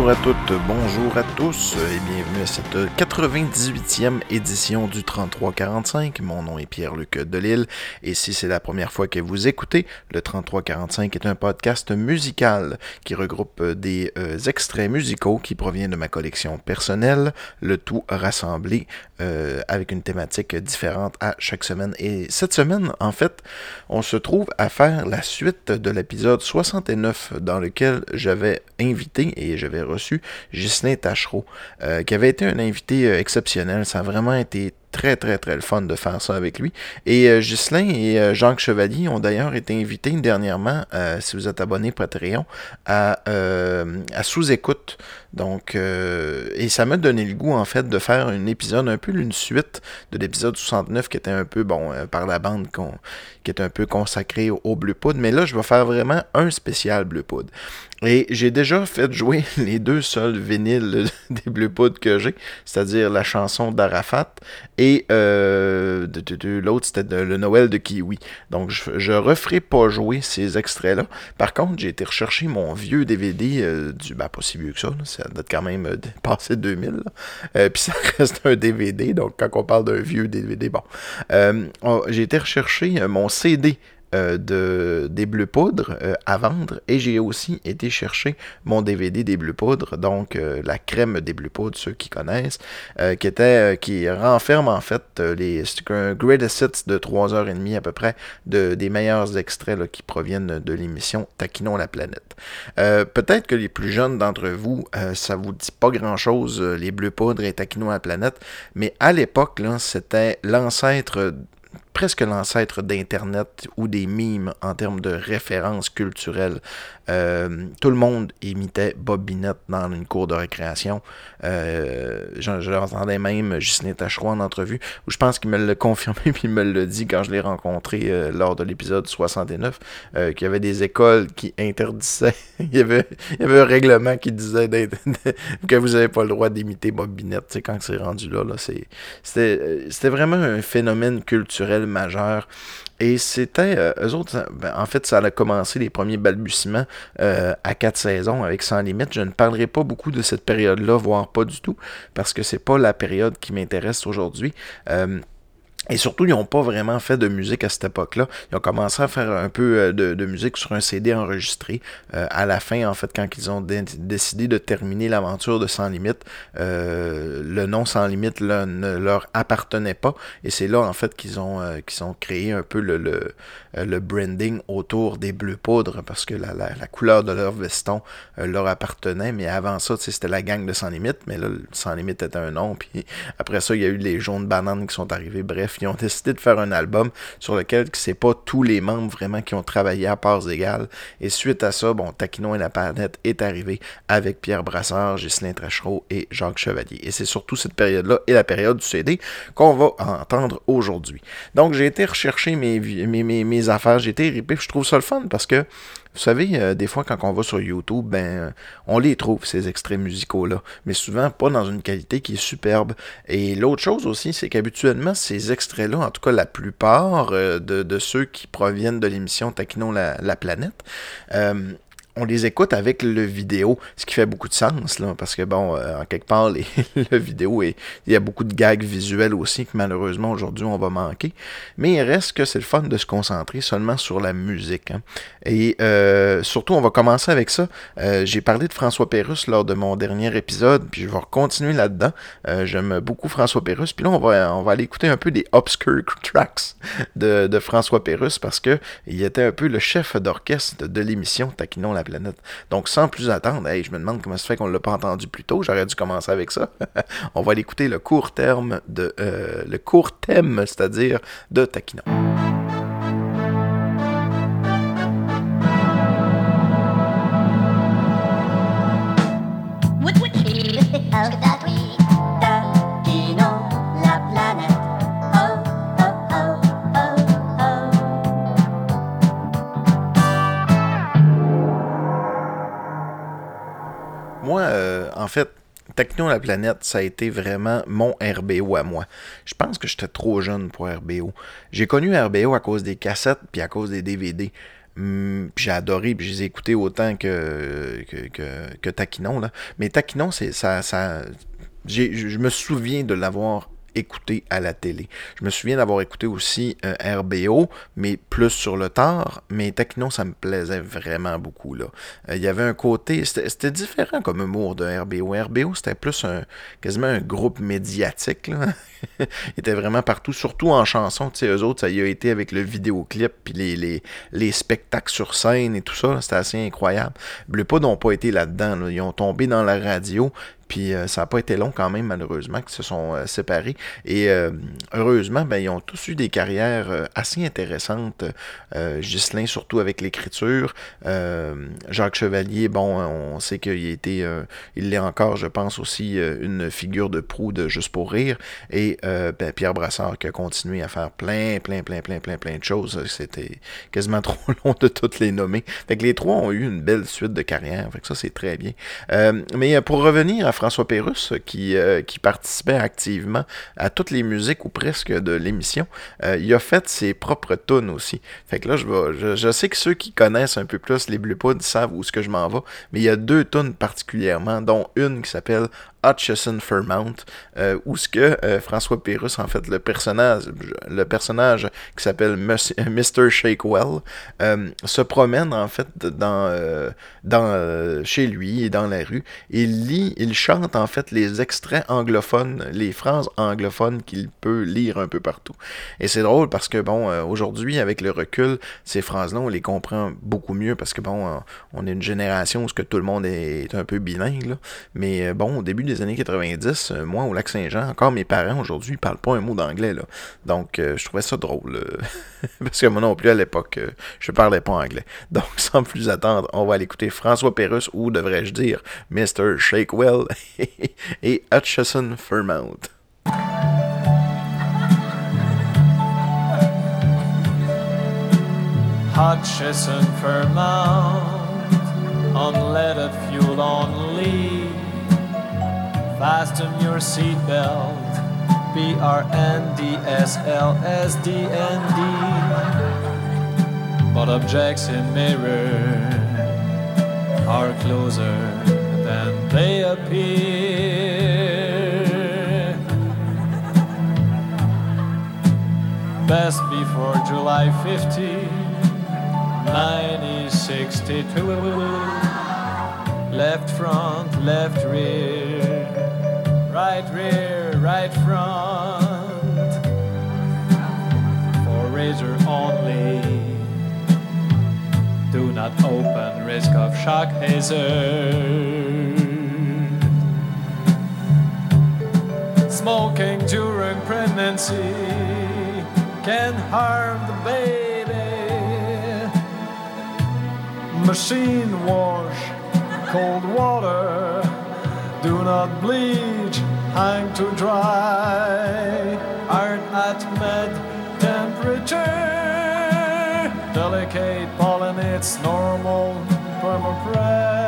Bonjour à toutes, bonjour à tous et bienvenue à cette 98e édition du 3345. Mon nom est Pierre-Luc Delille et si c'est la première fois que vous écoutez, le 3345 est un podcast musical qui regroupe des euh, extraits musicaux qui proviennent de ma collection personnelle, le tout rassemblé euh, avec une thématique différente à chaque semaine. Et cette semaine, en fait, on se trouve à faire la suite de l'épisode 69 dans lequel j'avais invité et j'avais reçu Ghislain Tachereau, euh, qui avait été un invité euh, exceptionnel. Ça a vraiment été très, très, très le fun de faire ça avec lui. Et euh, Ghislain et euh, Jacques Chevalier ont d'ailleurs été invités dernièrement, si vous êtes abonné Patreon, à, à sous-écoute. Donc, et ça m'a donné le goût, en fait, de faire un épisode, un peu une suite de l'épisode 69 qui était un peu, bon, par la bande, qui est un peu consacré au, Blue Poudre. Mais là, je vais faire vraiment un spécial Blue Poudre. Et j'ai déjà fait jouer les deux seuls vinyles des Blue Poudre que j'ai, c'est-à-dire la chanson d'Arafat et euh, l'autre, c'était le Noël de Kiwi. Donc, je, je referai pas jouer ces extraits-là. Par contre, j'ai été rechercher mon vieux DVD euh, du. Ben, pas si vieux que ça, ça date quand même euh, passé 2000. Euh, puis ça reste un DVD, donc quand on parle d'un vieux DVD, bon. Oh, j'ai été rechercher mon CD euh, de, des Bleus Poudres euh, à vendre et j'ai aussi été chercher mon DVD des Bleus Poudres, donc euh, la crème des Bleus Poudres, ceux qui connaissent, qui était qui renferme en fait les greatest hits de 3h30 à peu près de, des meilleurs extraits qui proviennent de l'émission Taquinons la planète. Peut-être que les plus jeunes d'entre vous, ça vous dit pas grand chose, les Bleus Poudres et Taquinons la planète, mais à l'époque, c'était l'ancêtre presque l'ancêtre d'Internet ou des mimes en termes de références culturelles. Euh, tout le monde imitait Bob Binette dans une cour de récréation. Euh, J'entendais même Justin Tachereau en entrevue, où je pense qu'il me l'a confirmé, puis il me l'a dit quand je l'ai rencontré euh, lors de l'épisode 69, euh, qu'il y avait des écoles qui interdisaient, il, y avait, un règlement qui disait que vous n'avez pas le droit d'imiter Bob Binette, quand c'est rendu là. là C'était vraiment un phénomène culturel majeur et c'était, euh, eux autres, ben, en fait, ça a commencé les premiers balbutiements euh, à quatre saisons avec Sans Limite. Je ne parlerai pas beaucoup de cette période-là, voire pas du tout, parce que c'est pas la période qui m'intéresse aujourd'hui. Euh, et surtout, ils n'ont pas vraiment fait de musique à cette époque-là. Ils ont commencé à faire un peu euh, de, musique sur un CD enregistré. Euh, à la fin, en fait, quand ils ont décidé de terminer l'aventure de Sans Limite, euh, le nom Sans Limite ne leur appartenait pas. Et c'est là, en fait, qu'ils ont, qu'ils ont créé un peu le, le, branding autour des bleus poudres parce que la, la, couleur de leur veston leur appartenait. Mais avant ça, c'était la gang de Sans Limite. Mais là, Sans Limite était un nom. Puis après ça, il y a eu les jaunes bananes qui sont arrivés. Bref, ils ont décidé de faire un album sur lequel c'est pas tous les membres vraiment qui ont travaillé à parts égales. Et suite à ça, bon, Taquinon et la planète est arrivé avec Pierre Brassard, Ghislain Trachereau et Jacques Chevalier. Et c'est surtout cette période-là et la période du CD qu'on va entendre aujourd'hui. Donc j'ai été rechercher mes, mes, affaires, j'ai été ripé, je trouve ça le fun parce que vous savez, euh, des fois, quand on va sur YouTube, ben, on les trouve, ces extraits musicaux-là. Mais souvent, pas dans une qualité qui est superbe. Et l'autre chose aussi, c'est qu'habituellement, ces extraits-là, en tout cas la plupart euh, de, ceux qui proviennent de l'émission Taquinons la, la planète, euh, on les écoute avec le vidéo, ce qui fait beaucoup de sens, là, parce que, bon, euh, en quelque part, les, le vidéo, et il y a beaucoup de gags visuels aussi que malheureusement aujourd'hui on va manquer. Mais il reste que c'est le fun de se concentrer seulement sur la musique. Hein. Et euh, surtout, on va commencer avec ça. Euh, j'ai parlé de François Pérusse lors de mon dernier épisode, puis je vais continuer là-dedans. J'aime beaucoup François Pérusse. Puis là, on va, on aller écouter un peu des obscure tracks de, François Pérusse parce que il était un peu le chef d'orchestre de l'émission Taquinon la Donc, sans plus attendre, je me demande comment ça fait qu'on ne l'a pas entendu plus tôt. J'aurais dû commencer avec ça. On va l'écouter le court terme euh, le court thème, c'est-à-dire de Taquinon. En fait, Techno la planète, ça a été vraiment mon RBO à moi. Je pense que j'étais trop jeune pour RBO. J'ai connu RBO à cause des cassettes puis à cause des DVD. Puis j'ai adoré, puis je les autant que, que, que, Taquinon. Là. Mais Taquinon, ça, ça je me souviens de l'avoir écouté à la télé. Je me souviens d'avoir écouté aussi euh, RBO, mais plus sur le tard, mais Techno, ça me plaisait vraiment beaucoup. Euh, il y avait un côté, c'était différent comme humour de RBO. RBO, c'était plus un, quasiment un groupe médiatique. Il était vraiment partout, surtout en chanson. Tu sais, eux autres, ça y a été avec le vidéoclip, puis les, les, les spectacles sur scène et tout ça. C'était assez incroyable. Bleu n'ont pas été là-dedans. Ils ont tombé dans la radio, puis euh, ça n'a pas été long quand même, malheureusement, qu'ils se sont euh, séparés. Et euh, heureusement, ben, ils ont tous eu des carrières assez intéressantes. Ghislain, surtout avec l'écriture. Jacques Chevalier, bon, on sait qu'il était, il l'est encore, je pense, aussi une figure de proue de Juste pour rire. Et ben, Pierre Brassard qui a continué à faire plein, plein, plein, plein, plein, plein de choses. C'était quasiment trop long de toutes les nommer. Fait que les trois ont eu une belle suite de carrière. Fait que ça, c'est très bien. mais pour revenir à François Pérusse qui, euh, qui participait activement à toutes les musiques ou presque de l'émission. Euh, il a fait ses propres tunes aussi. Fait que là, je, vais, je, sais que ceux qui connaissent un peu plus les Blue Pods savent où ce que je m'en vais, mais il y a deux tunes particulièrement, dont une qui s'appelle Hutchison Fairmount, euh, où ce que euh, François Pérus, en fait, le personnage, le personnage qui s'appelle Mr. Shakewell, euh, se promène en fait dans, dans chez lui et dans la rue. Il lit, il chante en fait les extraits anglophones, les phrases anglophones qu'il peut lire un peu partout. Et c'est drôle parce que bon, aujourd'hui, avec le recul, ces phrases-là, on les comprend beaucoup mieux parce que bon, on est une génération où ce que tout le monde est un peu bilingue, mais bon, au début des années 90, euh, moi, au Lac-Saint-Jean, encore mes parents aujourd'hui, ils parlent pas un mot d'anglais. Là. Donc, euh, je trouvais ça drôle. Euh, parce que moi non plus, à l'époque, je parlais pas anglais. Donc, sans plus attendre, on va aller écouter François Pérusse, ou devrais-je dire Mr. Shakewell et Hutchison Fairmount. Hutchison Fairmount, Fasten your seatbelt. B R N D S L S D N D. But objects in mirror are closer than they appear. Best before July 50, 1962. Left front, left rear right rear, right front, for razor only. Do not open, risk of shock hazard. Smoking during pregnancy can harm the baby. Machine wash, cold water, do not bleach hang to dry, aren't at med temperature. Delicate pollen, it's normal permapress.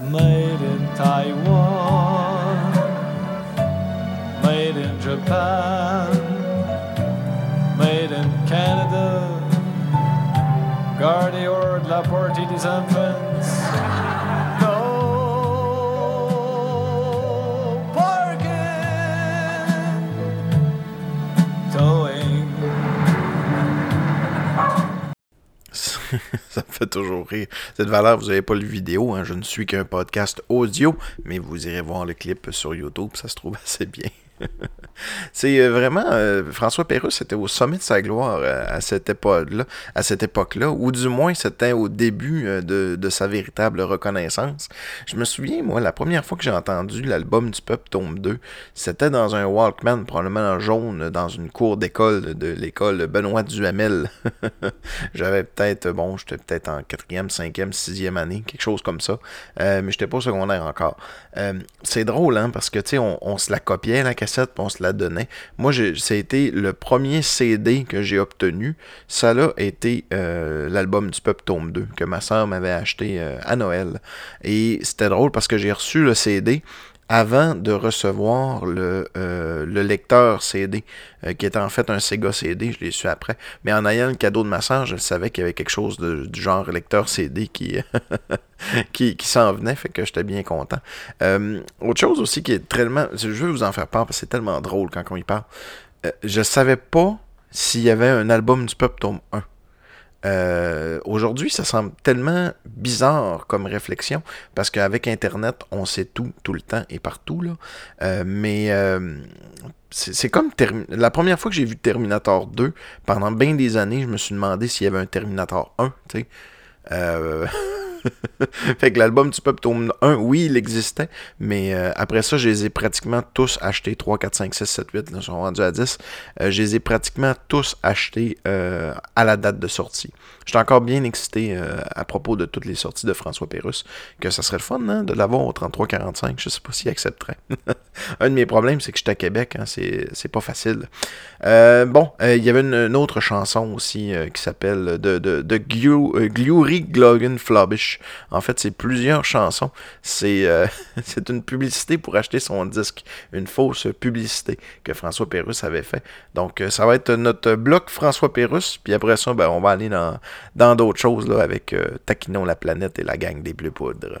Made in Taiwan, made in Japan, made in Canada. Garde la porte des enfants. Fait toujours rire. Cette valeur, vous n'avez pas le vidéo, hein. je ne suis qu'un podcast audio, mais vous irez voir le clip sur YouTube, ça se trouve assez bien. C'est euh, vraiment euh, François Pérusse était au sommet de sa gloire euh, à cette époque-là, à cette époque-là, ou du moins c'était au début de, de, sa véritable reconnaissance. Je me souviens, moi, la première fois que j'ai entendu l'album du Peuple Tome 2, c'était dans un Walkman, probablement en jaune, dans une cour d'école de l'école Benoît Duhamel. J'avais peut-être, bon, j'étais peut-être en quatrième, cinquième, sixième année, quelque chose comme ça, mais j'étais pas au secondaire encore. c'est drôle, hein, parce que, tu sais, on, on, se la copiait, la cassette, on se la donnait. Moi, été le premier CD que j'ai obtenu. Ça a été euh, l'album du Peuple Tome 2 que ma soeur m'avait acheté euh, à Noël. Et c'était drôle parce que j'ai reçu le CD avant de recevoir le, euh, le lecteur CD, euh, qui était en fait un Sega CD, je l'ai su après. Mais en ayant le cadeau de ma soeur, je savais qu'il y avait quelque chose du genre lecteur CD qui, qui, qui s'en venait, fait que j'étais bien content. Euh, autre chose aussi qui est tellement... Je veux vous en faire part, parce que c'est tellement drôle quand on y parle. je savais pas s'il y avait un album du Peuple tome 1. Euh, aujourd'hui, ça semble tellement bizarre comme réflexion, parce qu'avec Internet, on sait tout, tout le temps et partout. Là. Euh, mais euh, c'est comme la première fois que j'ai vu Terminator 2, pendant bien des années, je me suis demandé s'il y avait un Terminator 1. Tu sais. fait que l'album du Peuple tome 1, oui, il existait, mais euh, après ça, je les ai pratiquement tous achetés. 3, 4, 5, 6, 7, 8, là, sont rendus à 10. Euh, je les ai pratiquement tous achetés euh, à la date de sortie. J'étais encore bien excité à propos de toutes les sorties de François Pérusse, que ça serait le fun hein, de l'avoir au 33-45. Je sais pas s'il accepterait. Un de mes problèmes, c'est que j'étais à Québec, hein, c'est pas facile. bon, il y avait une, autre chanson aussi qui s'appelle de, de, de Glury Glogan Flobbish. En fait, c'est plusieurs chansons. Euh, c'est une publicité pour acheter son disque. Une fausse publicité que François Pérusse avait fait. Donc, euh, ça va être notre bloc François Pérusse. Puis après ça, ben, on va aller dans d'autres choses là, avec euh, Taquinon la planète et la gang des Bleus Poudres.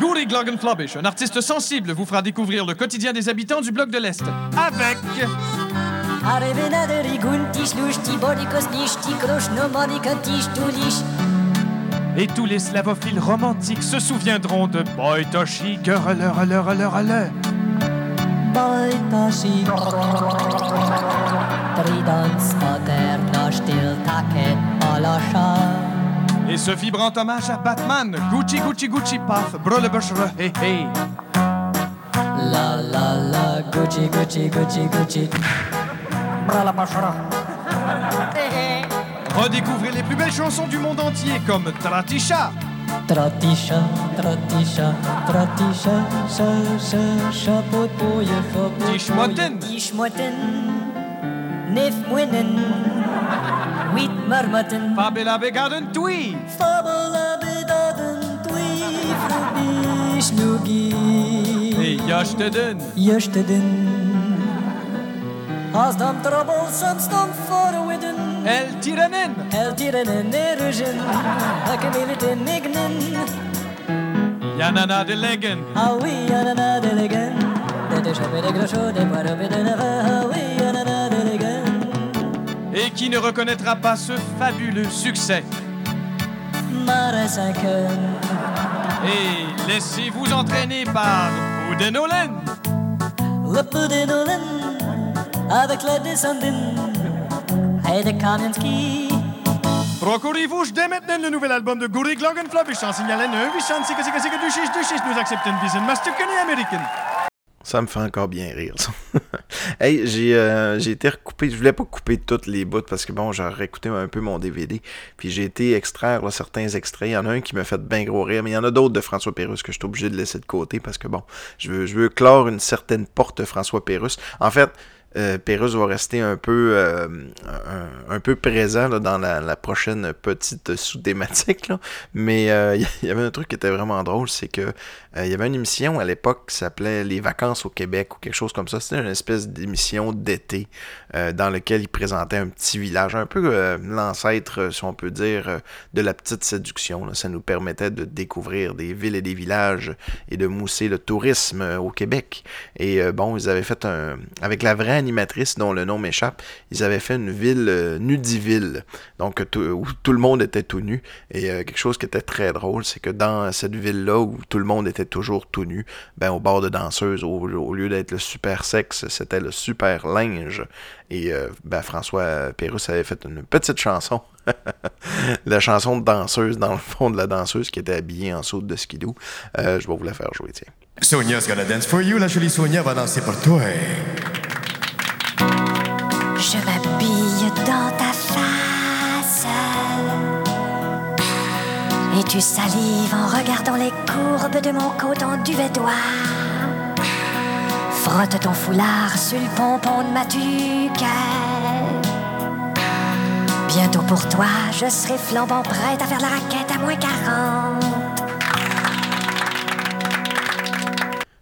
Guri Gloggenflobbish, un artiste sensible, vous fera découvrir le quotidien des habitants du bloc de l'Est. Avec. Et tous les slavophiles romantiques se souviendront de Olosha. Et ce vibrant hommage à Batman, Gucci Gucci Gucci Puff, Brulebushere, hey hey. La la la, Gucci Gucci Gucci Gucci. Redécouvrez les plus belles chansons du monde entier comme Tratisha. Tratisha, Tratisha, Tratisha, cha cha cha popoye fopoye. Tishmoten. Tishmoten. Nef uit marmotten. Fabula begatten twee. Fabula begatten twee. Vroeg snoegie. Hey, jasteden. Als dan troublesome stond voor widden. El tiranen. El tiranen erugen. Hakken wil het in ignen. Janana de leggen. Ah oui, janana de leggen. Dit is een beetje groot, dit wordt een beetje et qui ne reconnaîtra pas ce fabuleux succès. Et laissez-vous entraîner par Oudenolen. Le Oudenolen, avec la descendine, et de. Procurez-vous dès maintenant le nouvel album de Guri Gloggenflop, je s'en signale un, 800 sika sika sika du 6 du 6 nous acceptons une visite masticani américaine. Ça me fait encore bien rire, ça. hey, j'ai euh, j'ai été recoupé. Je voulais pas couper toutes les bouts parce que bon, j'aurais écouté un peu mon DVD. Puis j'ai été extraire certains extraits. Il y en a un qui m'a fait bien gros rire, mais il y en a d'autres de François Pérusse que je suis obligé de laisser de côté parce que bon, je veux, je veux clore une certaine porte François Pérusse. En fait, euh, va rester un peu, euh, un, peu présent dans la, prochaine petite sous-thématique. Mais euh, il y avait un truc qui était vraiment drôle, c'est que il y avait une émission à l'époque qui s'appelait Les vacances au Québec ou quelque chose comme ça. C'était une espèce d'émission d'été dans lequel il présentait un petit village, un peu l'ancêtre, si on peut dire, de la petite séduction. Ça nous permettait de découvrir des villes et des villages et de mousser le tourisme au Québec. Et bon, ils avaient fait un... avec la vraie animatrice dont le nom m'échappe, ils avaient fait une ville nudiville, donc où tout le monde était tout nu. Et quelque chose qui était très drôle, c'est que dans cette ville-là où tout le monde était toujours tout nu, ben au bord de danseuse, au, lieu d'être le super sexe, c'était le super linge. Et ben, François Pérusse avait fait une petite chanson la chanson de danseuse, dans le fond de la danseuse qui était habillée en saute de skidoo. Euh, je vais vous la faire jouer, tiens. Sonia's gonna dance for you. La jolie Sonia va danser pour toi. Je Et tu salives en regardant les courbes de mon coton duvet-doigt. Frotte ton foulard sur le pompon de ma tuque. Bientôt pour toi, je serai flambant prête à faire la raquette à moins 40.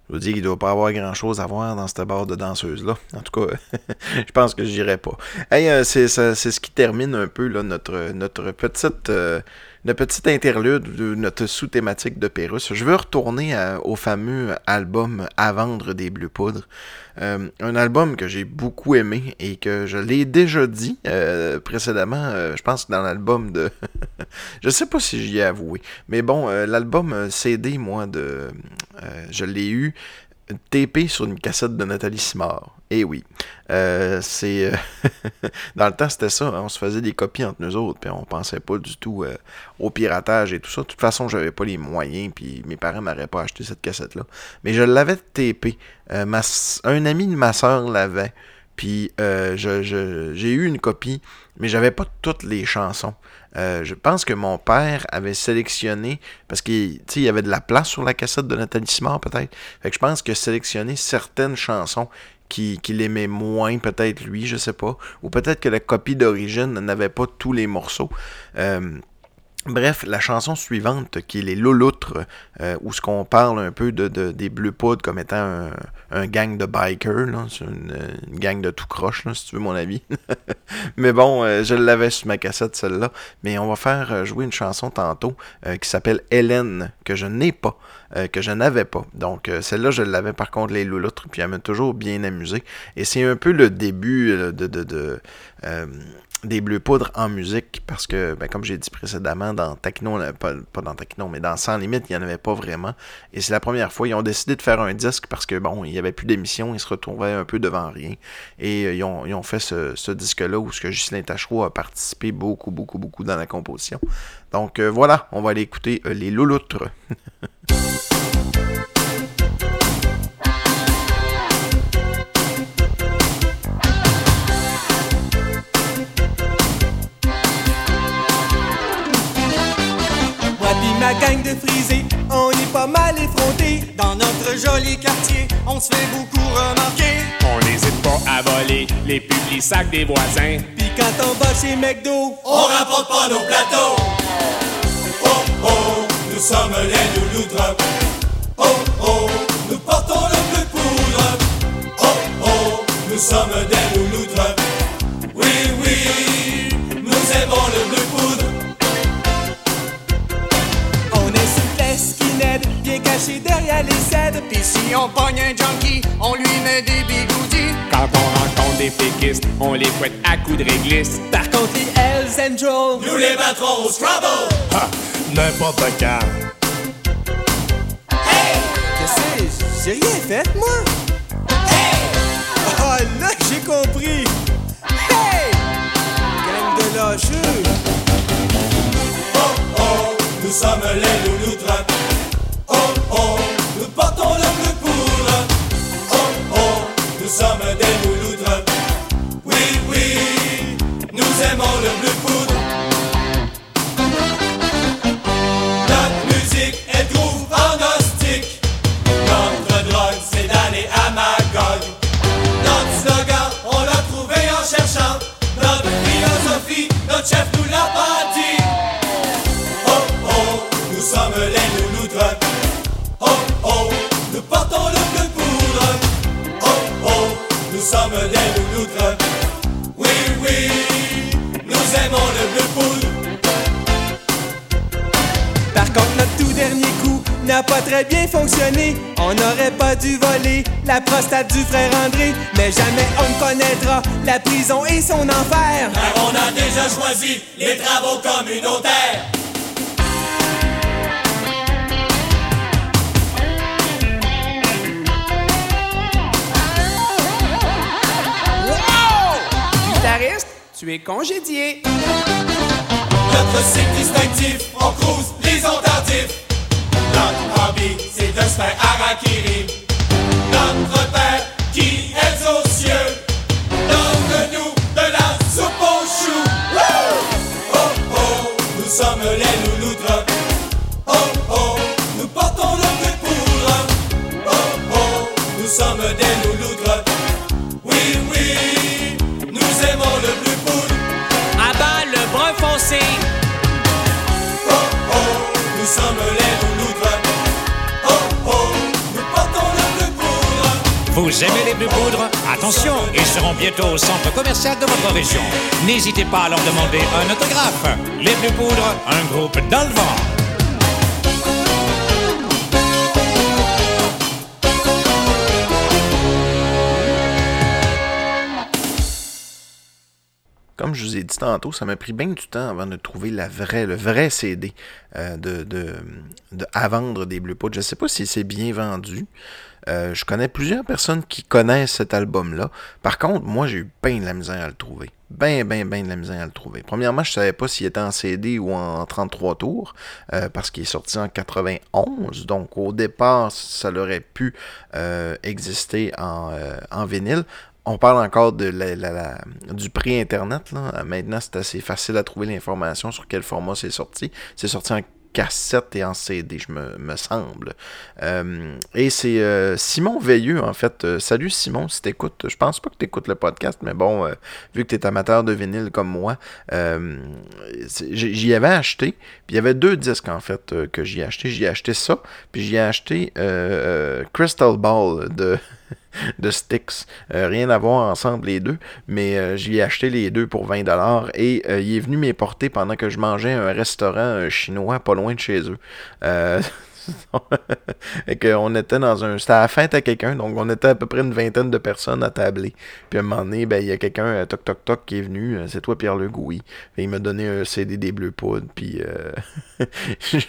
Je vous dis qu'il doit pas avoir grand chose à voir dans cette barre de danseuse-là. En tout cas, je pense que j'irai pas. Hey, euh, c'est ce qui termine un peu là, notre, notre petite. Euh, le petit interlude de notre sous-thématique de Pérus. Je veux retourner au fameux album À vendre des Bleu Poudres. Euh, un album que j'ai beaucoup aimé et que je l'ai déjà dit euh, précédemment. Euh, je pense que dans l'album de. je sais pas si j'y ai avoué. Mais bon, l'album CD, moi, de. je l'ai eu TP sur une cassette de Nathalie Simard. Eh oui. Euh, c'est. Euh, dans le temps, c'était ça. Hein. on se faisait des copies entre nous autres, puis on pensait pas du tout euh, au piratage et tout ça. De toute façon, j'avais pas les moyens, puis mes parents m'auraient pas acheté cette cassette-là. Mais je l'avais TP. Ma... Un ami de ma soeur l'avait. Puis j'ai eu une copie, mais j'avais pas toutes les chansons. je pense que mon père avait sélectionné, parce qu'il y avait de la place sur la cassette de Nathalie Simard peut-être. Fait que je pense que sélectionné certaines chansons qu'il qui aimait moins, peut-être lui, je sais pas. Ou peut-être que la copie d'origine n'avait pas tous les morceaux. Euh, Bref, la chanson suivante, qui est Les Louloutres, euh, où ce qu'on parle un peu de, des Bleu Poudres comme étant un, gang de bikers, une, gang de tout croche, si tu veux mon avis. mais bon, euh, je l'avais sur ma cassette, celle-là. Mais on va faire euh, jouer une chanson tantôt qui s'appelle Hélène, que je n'ai pas, que je n'avais pas. Donc celle-là, je l'avais par contre, Les Louloutres, puis elle m'a toujours bien amusé. Et c'est un peu le début de... de, de des bleus poudres en musique parce que, ben, comme j'ai dit précédemment, dans Techno, pas, pas dans Techno, mais dans Sans Limite, il n'y en avait pas vraiment. Et c'est la première fois, ils ont décidé de faire un disque parce que, bon, il n'y avait plus d'émissions, ils se retrouvaient un peu devant rien. Et euh, ils, ont, ils, ont, fait ce, disque-là où ce que Ghislain Tachereau a participé beaucoup, beaucoup, beaucoup dans la composition. Donc euh, voilà, on va aller écouter euh, les Louloutres. est pas mal effrontés. Dans notre joli quartier, on se fait beaucoup remarquer. On n'hésite pas à voler les publics sacs des voisins. Puis quand on va chez McDo, on rapporte pas nos plateaux. Oh oh, nous sommes les louloutres. Oh oh, nous portons le bleu poudre. Oh oh, nous sommes des louloutres. Caché derrière les cèdres. Pis si on pogne un junkie, on lui met des bigoudis. Quand on rencontre des péquistes, on les fouette à coups de réglisse. Par contre, les Hells Angels, nous les battrons au Scrabble. Ha! N'importe quand. Hey! Je sais, j'ai rien fait, moi. Hey! Oh, là, j'ai compris. Hey! Gang de lâcheux. Oh, oh, nous sommes les louloutres. Oh oh, nous portons le bleu poudre. Oh oh, nous sommes des louloutres. Oui, oui, nous aimons le bleu poudre. Sommes des louloutres. Oui, oui, nous aimons le bleu poudre. Par contre, notre tout dernier coup, n'a pas très bien fonctionné. On n'aurait pas dû voler la prostate du frère André, mais jamais on ne connaîtra la prison et son enfer. Car on a déjà choisi les travaux communautaires. Tu es congédié. Notre cycle distinctif, on cruise les ondatifs. Notre hobby, c'est de se faire harakiri. Notre père, qui est aux cieux, les bleus poudres Attention, ils seront bientôt au centre commercial de votre région. N'hésitez pas à leur demander un autographe. Les bleus poudres, un groupe dans le vent. Comme je vous ai dit tantôt, ça m'a pris bien du temps avant de trouver la vraie, le vrai CD euh, de, de, de- à vendre des Blue Poudres. Je ne sais pas si c'est bien vendu. Euh, je connais plusieurs personnes qui connaissent cet album-là. Par contre, moi, j'ai eu bien de la misère à le trouver. Ben, ben, ben de la misère à le trouver. Premièrement, je savais pas s'il était en CD ou en 33 tours, euh, parce qu'il est sorti en 91. Donc, au départ, ça aurait pu euh, exister en, vinyle. On parle encore de la- du prix Internet. Maintenant, c'est assez facile à trouver l'information sur quel format c'est sorti. C'est sorti en cassette et en CD, je me, semble. Euh, et c'est euh, Simon Veilleux, en fait. Euh, salut Simon, si t'écoutes. Je pense pas que t'écoutes le podcast, mais bon, vu que t'es amateur de vinyle comme moi, j'y avais acheté. Puis il y avait deux disques, en fait, que j'y ai acheté. J'y ai acheté ça, puis j'y ai acheté Crystal Ball de... de Styx. Euh, rien à voir ensemble les deux, mais euh, j'y ai acheté les deux pour 20$ et euh, il est venu m'éporter pendant que je mangeais un restaurant chinois pas loin de chez eux. Et qu'on était dans un. C'était à la fête à quelqu'un, donc on était à peu près une vingtaine de personnes à tabler. Puis à un moment donné, ben, il y a quelqu'un, euh, toc toc toc, qui est venu. euh, C'est toi, Pierre-Luc, oui. Fait, il m'a donné un CD des Bleus Poudres, puis euh,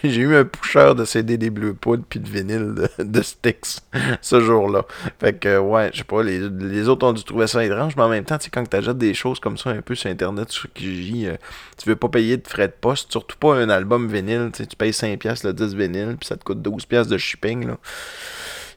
j'ai eu un pusher de CD des Bleus Poudres, puis de vinyle de, de Styx ce jour-là. Fait que, ouais, je sais pas, les, les autres ont dû trouver ça étrange, mais en même temps, tu sais, quand t'achètes des choses comme ça un peu sur Internet, sur Kijiji, euh, tu veux pas payer de frais de poste, surtout pas un album vinyle, tu payes 5$ le 10 vinyle, puis ça te coûte 12$ de shipping, là.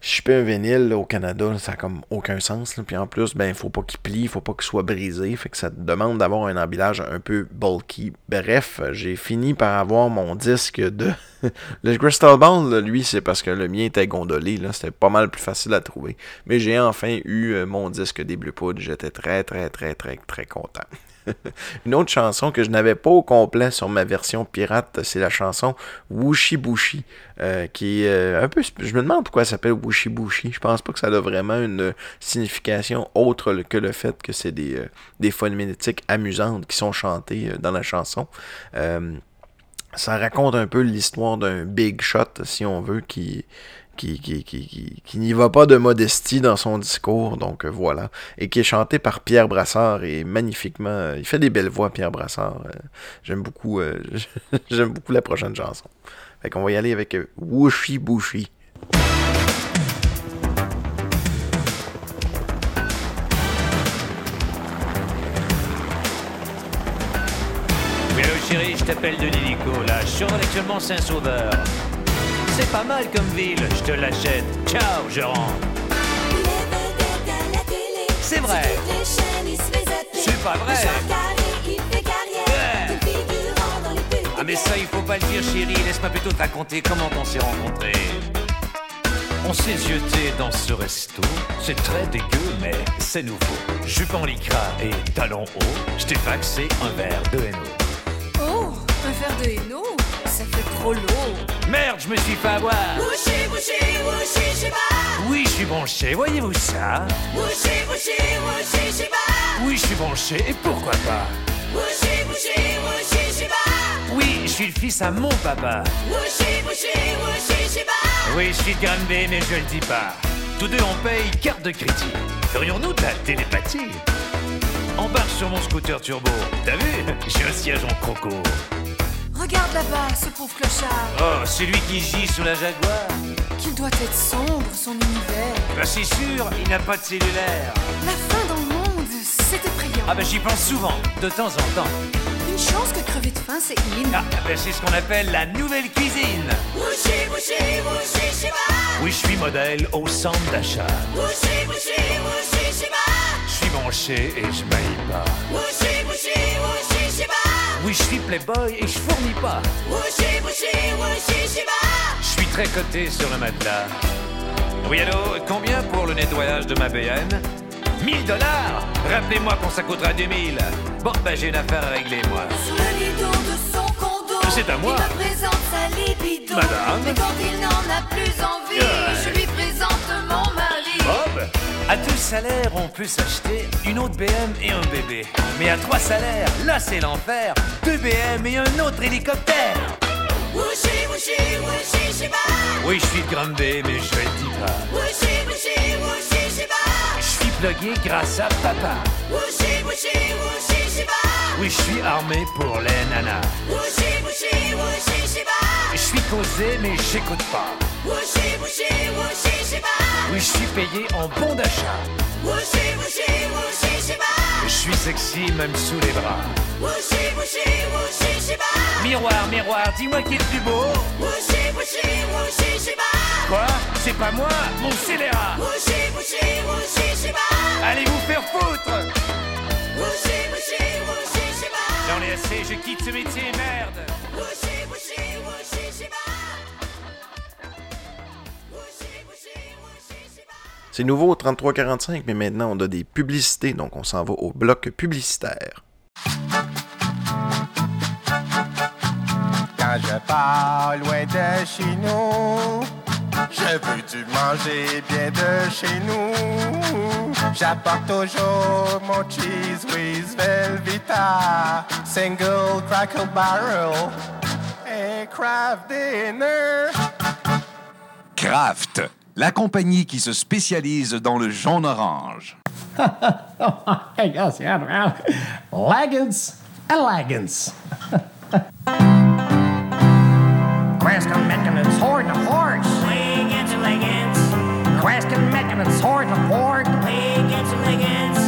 Shipper un vinyle au Canada, ça a comme aucun sens. Puis en plus, ben, faut pas qu'il plie, faut pas qu'il soit brisé. Fait que ça demande d'avoir un emballage un peu bulky. Bref, j'ai fini par avoir mon disque de. le Crystal Ball, lui, c'est parce que le mien était gondolé. Là. C'était pas mal plus facile à trouver. Mais j'ai enfin eu euh, mon disque des Blue Poudres. J'étais très, très, très, très, très content. Une autre chanson que je n'avais pas au complet sur ma version pirate, c'est la chanson Wushy Bushi, euh, qui euh. Je me demande pourquoi elle s'appelle Wushy Bushi. Je pense pas que ça a vraiment une signification autre que le fait que c'est des, euh, des phonétiques amusantes qui sont chantées euh, dans la chanson. Euh, ça raconte un peu l'histoire d'un big shot, si on veut, qui, qui, n'y va pas de modestie dans son discours, donc euh, voilà. Et qui est chanté par Pierre Brassard et magnifiquement. euh, il fait des belles voix, Pierre Brassard. euh, j'aime beaucoup, j'aime beaucoup la prochaine chanson. Fait qu'on va y aller avec Wushy Bushy. Oui, allô chérie, je t'appelle Denis Nico, là. Je actuellement Saint-Sauveur. C'est pas mal comme ville, je te l'achète. Ciao, je rentre. C'est vrai. C'est pas vrai. Ah mais ça, il faut pas le dire, chérie. Laisse-moi plutôt te raconter comment on s'est rencontrés. On s'est jeté dans ce resto. C'est très dégueu, mais c'est nouveau. Jupe en lycra et talons hauts. Je t'ai faxé un verre de Hainaut. Oh, un verre de Hainaut Ça fait trop lourd. Merde, je me suis fait avoir. Wouchi, shiba Oui, je suis branché, voyez-vous ça? Shiba Oui, je suis branché, et pourquoi pas? Shiba Oui, je suis le fils à mon papa. Shiba Oui, je suis Granby, mais je le dis pas. Tous deux, on paye carte de crédit. Ferions-nous de la télépathie? Embarque sur mon scooter turbo. T'as vu? J'ai un siège en croco. Regarde là-bas, ce pauvre clochard. Oh, celui qui gît sous la Jaguar Qu'il doit être sombre, son univers. Bah c'est sûr, il n'a pas de cellulaire. La fin dans le monde, c'est effrayant. Ah bah j'y pense souvent, de temps en temps. Une chance que crever de faim, c'est in. Ah bah c'est ce qu'on appelle la nouvelle cuisine. Wushi, wushi, wushi, shiba. Oui, je suis modèle au centre d'achat. Wushi, wushi, wushi, et je maille pas. Wushi, wushi, wushi, shiba. Oui, je suis playboy et je fournis pas. Wushi, wushi, wushi, shiba. Je suis très coté sur le matelas. Oui, allô, combien pour le nettoyage de ma BN 1000 dollars Rappelez-moi quand ça coûtera 2000. Bon, ben j'ai une affaire à régler, moi. Sur le rideau de son condo, C'est à moi. il me présente sa libido. Madame. Mais quand il n'en a plus envie, Ouais. je lui. Bob À deux salaires, on peut s'acheter une autre BM et un bébé. Mais à trois salaires, là c'est l'enfer. Deux BM et un autre hélicoptère. Wushi, wushi, wushi, shiba. Oui, je suis de Granby, mais je le dis pas. Wushi, wushi, wushi, shiba. Je suis plugué grâce à papa. Wushi, wushi, wushi, shiba. Oui, je suis armé pour les nanas. Wushi, wushi. Je suis causé, mais j'écoute pas. Oui, je suis payé en bon d'achat. Je suis sexy même sous les bras. Miroir, miroir, dis-moi qui est le plus beau. Quoi? C'est pas moi, mon scélérat. Allez vous faire foutre J'en ai assez, je quitte ce métier, merde. C'est nouveau au 3345, mais maintenant on a des publicités, donc on s'en va au bloc publicitaire. Quand je pars loin de chez nous, je veux du manger bien de chez nous. J'apporte toujours mon cheese whiz Velveeta, single crackle barrel et craft dinner. Kraft, la compagnie qui se spécialise dans le yeah, well, leggings and leggings. Question making to horse. Question making its hard to board. Leggings, leggings.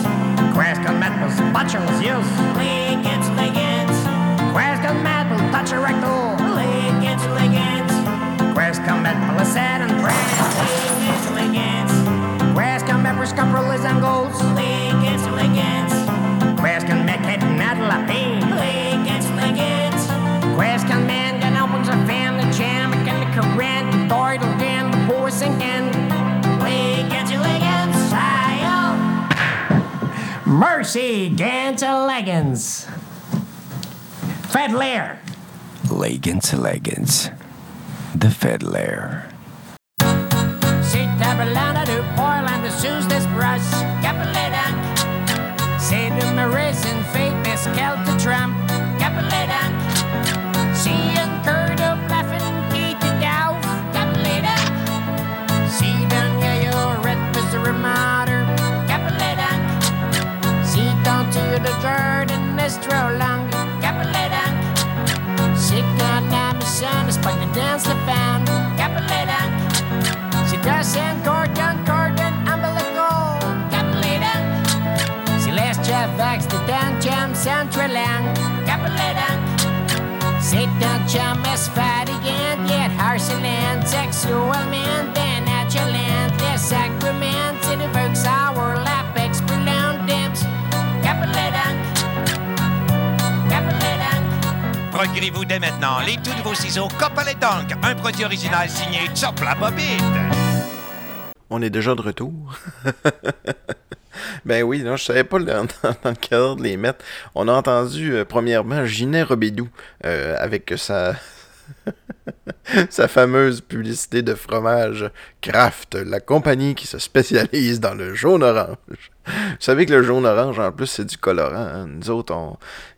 Question met was butchers use. Leggings, leggings. Question met will touch a rectal. Leggings, leggings. Question met will set and press. Leggings, leggings. Question met for scopolis and goals. Percy Ganta Leggins. Fiddler. Leggins Leggins. The Fed C'est ta and the shoes d'esbrasse. Capelé C'est tramp. passion is playing and dance the fan. Capulating. She doesn't court and court and umbilical. Capulating. She lets Jeff Vex the Dan Jam Central Land. Capulating. Sit down, jam as fatty and yet harsh and sexual man. Procurez-vous dès maintenant les tout nouveaux ciseaux Coppolet Dunk, un produit original signé Chop la Bobite. On est déjà de retour. ben oui, non, je savais pas dans, dans cadre de les mettre. On a entendu euh, premièrement Ginet Robédou euh, avec sa sa fameuse publicité de fromage Kraft, la compagnie qui se spécialise dans le jaune-orange. Vous savez que le jaune-orange, en plus, c'est du colorant. Hein. Nous autres,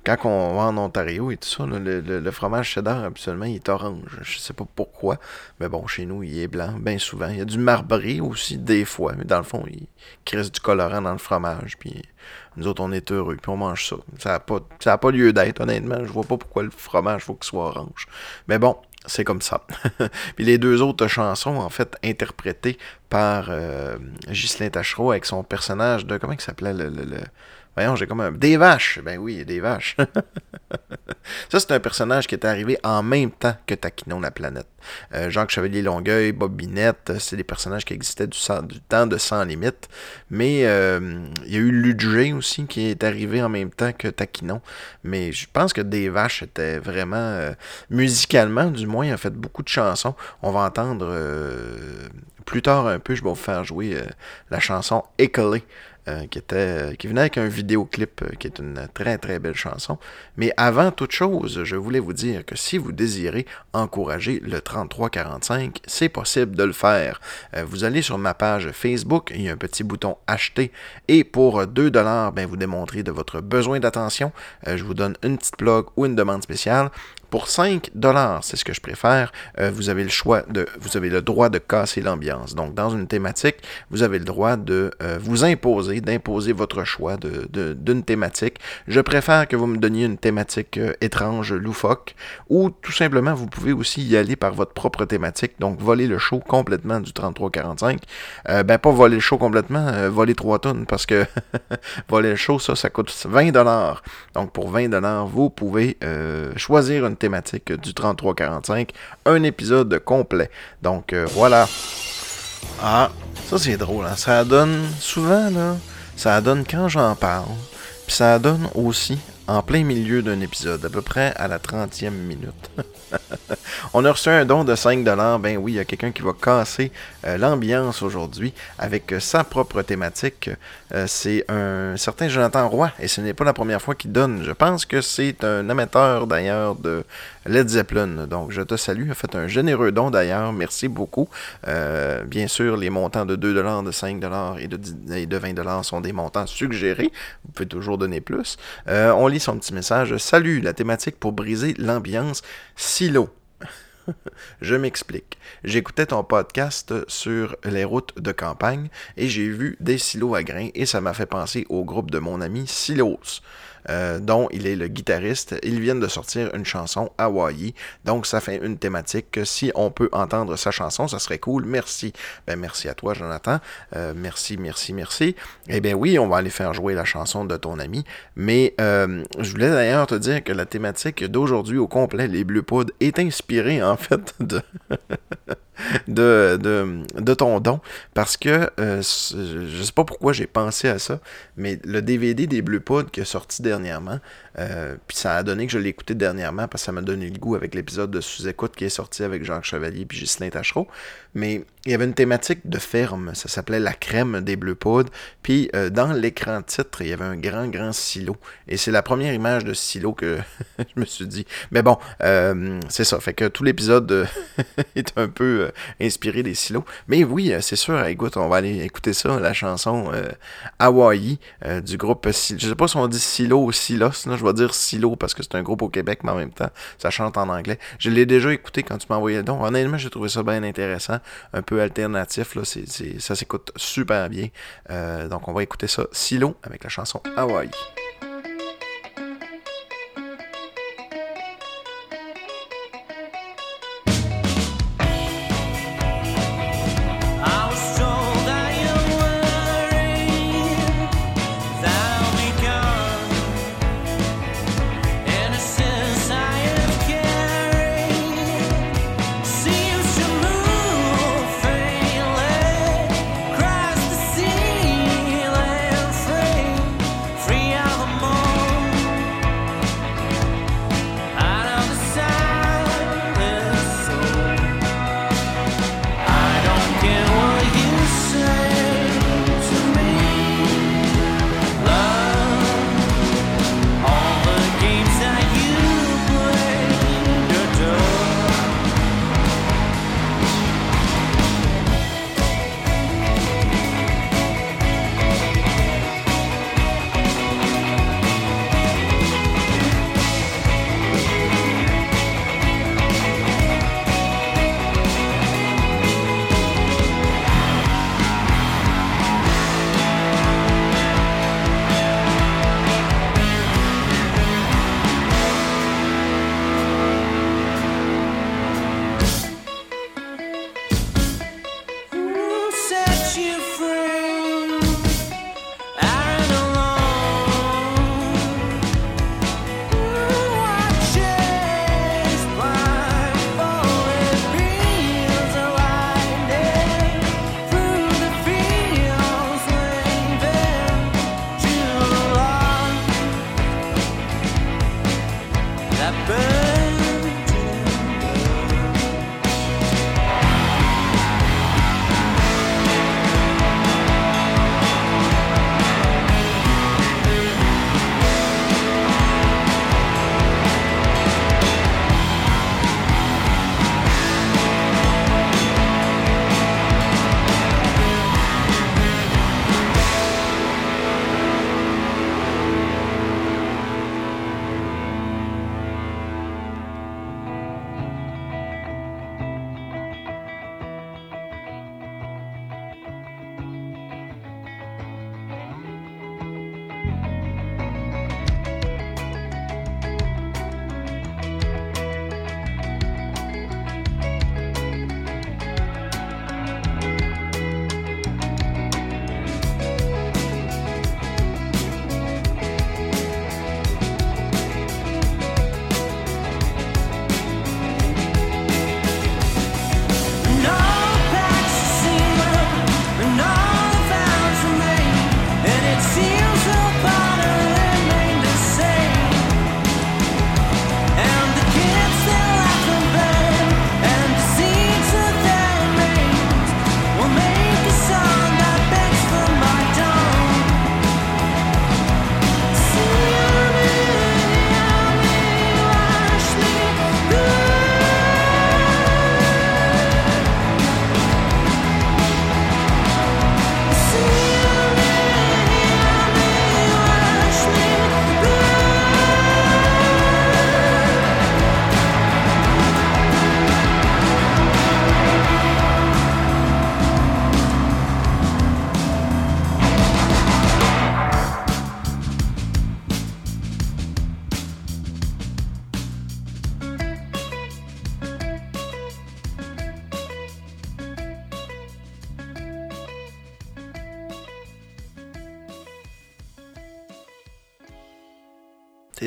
quand on va en Ontario et tout ça, le, fromage cheddar, absolument, il est orange. Je sais pas pourquoi, mais bon, chez nous, il est blanc, bien souvent. Il y a du marbré aussi, des fois, mais dans le fond, il crée du colorant dans le fromage, puis nous autres, on est heureux, puis on mange ça. Ça n'a pas, pas lieu d'être, honnêtement. Je vois pas pourquoi le fromage faut qu'il soit orange. Mais bon, c'est comme ça. puis les deux autres chansons, en fait, interprétées par euh, Ghislain Tachereau avec son personnage de. Comment il s'appelait le, Voyons, j'ai comme un. Des vaches! Ben oui, des vaches. ça, c'est un personnage qui est arrivé en même temps que Taquinon la planète. Euh, Jacques Chevalier-Longueuil, Bob Binette, c'est des personnages qui existaient du, temps de Sans Limite. Mais euh, il y a eu Ludger aussi qui est arrivé en même temps que Taquinon. Mais je pense que Des Vaches était vraiment, euh, musicalement du moins, il a fait beaucoup de chansons. On va entendre plus tard un peu, je vais vous faire jouer la chanson Écolé euh, qui, était, qui venait avec un vidéoclip euh, qui est une très très belle chanson. Mais avant toute chose, je voulais vous dire que si vous désirez encourager le 3345, c'est possible de le faire. Euh, vous allez sur ma page Facebook, il y a un petit bouton acheter et pour 2 dollars, ben, vous démontrez de votre besoin d'attention. je vous donne une petite blog ou une demande spéciale. Pour 5 dollars, c'est ce que je préfère, euh, vous avez le choix de, vous avez le droit de casser l'ambiance. Donc, dans une thématique, vous avez le droit de euh, vous imposer, d'imposer votre choix d'une de, thématique. Je préfère que vous me donniez une thématique euh, étrange, loufoque, ou tout simplement, vous pouvez aussi y aller par votre propre thématique. Donc, voler le show complètement du 33-45. ben, pas voler le show complètement, voler 3 tonnes, parce que voler le show, ça, ça coûte 20 dollars. Donc, pour 20 dollars, vous pouvez choisir une thématique du 3345, un épisode complet. Donc euh, voilà. Ah, ça c'est drôle, hein. ça donne souvent là, ça donne quand j'en parle, puis ça donne aussi en plein milieu d'un épisode, à peu près à la 30e minute. On a reçu un don de 5$. Ben oui, il y a quelqu'un qui va casser euh, l'ambiance aujourd'hui avec euh, sa propre thématique. Euh, c'est un certain Jonathan Roy et ce n'est pas la première fois qu'il donne. Je pense que c'est un amateur d'ailleurs de Led Zeppelin. Donc je te salue. a fait un généreux don d'ailleurs. Merci beaucoup. bien sûr, les montants de 2$, de 5$ et de, et de 20$ sont des montants suggérés. Vous pouvez toujours donner plus. on lit son petit message. Salut, la thématique pour briser l'ambiance silo. Je m'explique. J'écoutais ton podcast sur les routes de campagne et j'ai vu des silos à grains et ça m'a fait penser au groupe de mon ami Silos. Euh, dont il est le guitariste. Ils viennent de sortir une chanson Hawaii. Donc, ça fait une thématique que si on peut entendre sa chanson, ça serait cool. Merci. Ben, merci à toi, Jonathan. Euh, merci, merci, merci. Eh bien, oui, on va aller faire jouer la chanson de ton ami. Mais euh, je voulais d'ailleurs te dire que la thématique d'aujourd'hui au complet, les Blue Poudres, est inspirée en fait de. de, de, ton don. Parce que euh, je sais pas pourquoi j'ai pensé à ça, mais le DVD des Blue Pods qui est sorti dernièrement, euh, puis ça a donné que je l'ai écouté dernièrement parce que ça m'a donné le goût avec l'épisode de Sous-Écoute qui est sorti avec Jacques Chevalier puis Ghislain Tachereau. Mais il y avait une thématique de ferme, ça s'appelait La crème des bleus poudres. Puis euh, dans l'écran titre, il y avait un grand, grand silo. Et c'est la première image de silo que je me suis dit. Mais bon, euh, c'est ça. Fait que tout l'épisode est un peu inspiré des silos. Mais oui, c'est sûr, écoute, on va aller écouter ça, la chanson Hawaii du groupe. Je sais pas si on dit silo ou silos, là, je dire Silo parce que c'est un groupe au Québec, mais en même temps, ça chante en anglais. Je l'ai déjà écouté quand tu m'as envoyé le don. Honnêtement, j'ai trouvé ça bien intéressant, un peu alternatif. Là, ça s'écoute super bien. Euh, donc, on va écouter ça Silo avec la chanson Hawaii.